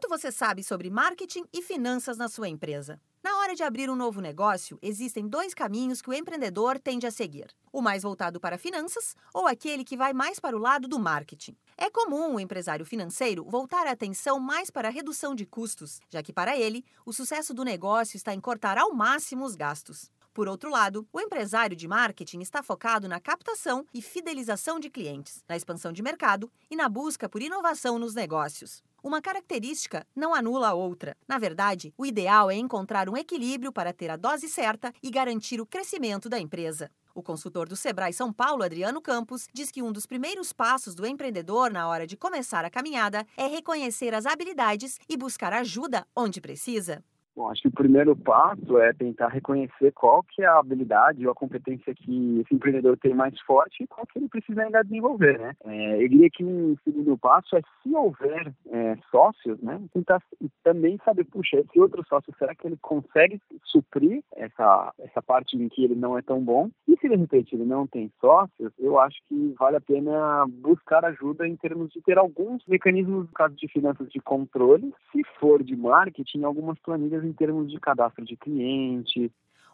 Quanto você sabe sobre marketing e finanças na sua empresa? Na hora de abrir um novo negócio, existem dois caminhos que o empreendedor tende a seguir: o mais voltado para finanças ou aquele que vai mais para o lado do marketing. É comum o empresário financeiro voltar a atenção mais para a redução de custos, já que para ele, o sucesso do negócio está em cortar ao máximo os gastos. Por outro lado, o empresário de marketing está focado na captação e fidelização de clientes, na expansão de mercado e na busca por inovação nos negócios. Uma característica não anula a outra. Na verdade, o ideal é encontrar um equilíbrio para ter a dose certa e garantir o crescimento da empresa. O consultor do Sebrae São Paulo, Adriano Campos, diz que um dos primeiros passos do empreendedor na hora de começar a caminhada é reconhecer as habilidades e buscar ajuda onde precisa. Bom, acho que o primeiro passo é tentar reconhecer qual que é a habilidade ou a competência que esse empreendedor tem mais forte e qual que ele precisa ainda desenvolver, né? É, eu diria que um segundo passo é, se houver é, sócios, né, tentar também saber, puxa, esse outro sócio, será que ele consegue suprir essa, essa parte em que ele não é tão bom? E se de repente ele não tem sócios, eu acho que vale a pena buscar ajuda em termos de ter alguns mecanismos, no caso de finanças de controle, se for de marketing, algumas planilhas em termos de cadastro de cliente,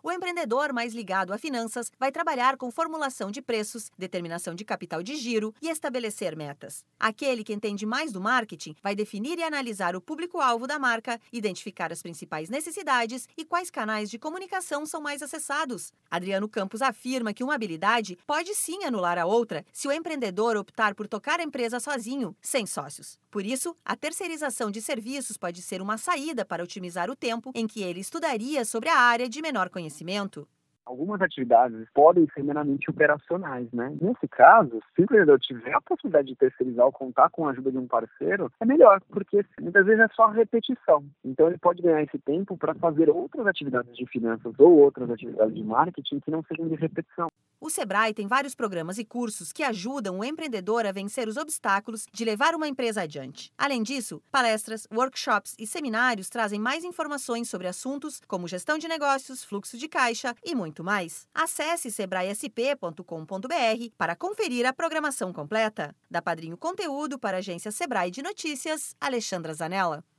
o empreendedor mais ligado a finanças vai trabalhar com formulação de preços, determinação de capital de giro e estabelecer metas. Aquele que entende mais do marketing vai definir e analisar o público-alvo da marca, identificar as principais necessidades e quais canais de comunicação são mais acessados. Adriano Campos afirma que uma habilidade pode sim anular a outra se o empreendedor optar por tocar a empresa sozinho, sem sócios. Por isso, a terceirização de serviços pode ser uma saída para otimizar o tempo em que ele estudaria sobre a área de menor conhecimento conhecimento algumas atividades podem ser meramente operacionais, né? Nesse caso, se o empreendedor tiver a possibilidade de terceirizar ou contar com a ajuda de um parceiro, é melhor, porque muitas vezes é só repetição. Então ele pode ganhar esse tempo para fazer outras atividades de finanças ou outras atividades de marketing que não sejam de repetição. O Sebrae tem vários programas e cursos que ajudam o empreendedor a vencer os obstáculos de levar uma empresa adiante. Além disso, palestras, workshops e seminários trazem mais informações sobre assuntos como gestão de negócios, fluxo de caixa e muito mais. Acesse sebraesp.com.br para conferir a programação completa. Da Padrinho Conteúdo para a agência Sebrae de Notícias, Alexandra Zanella.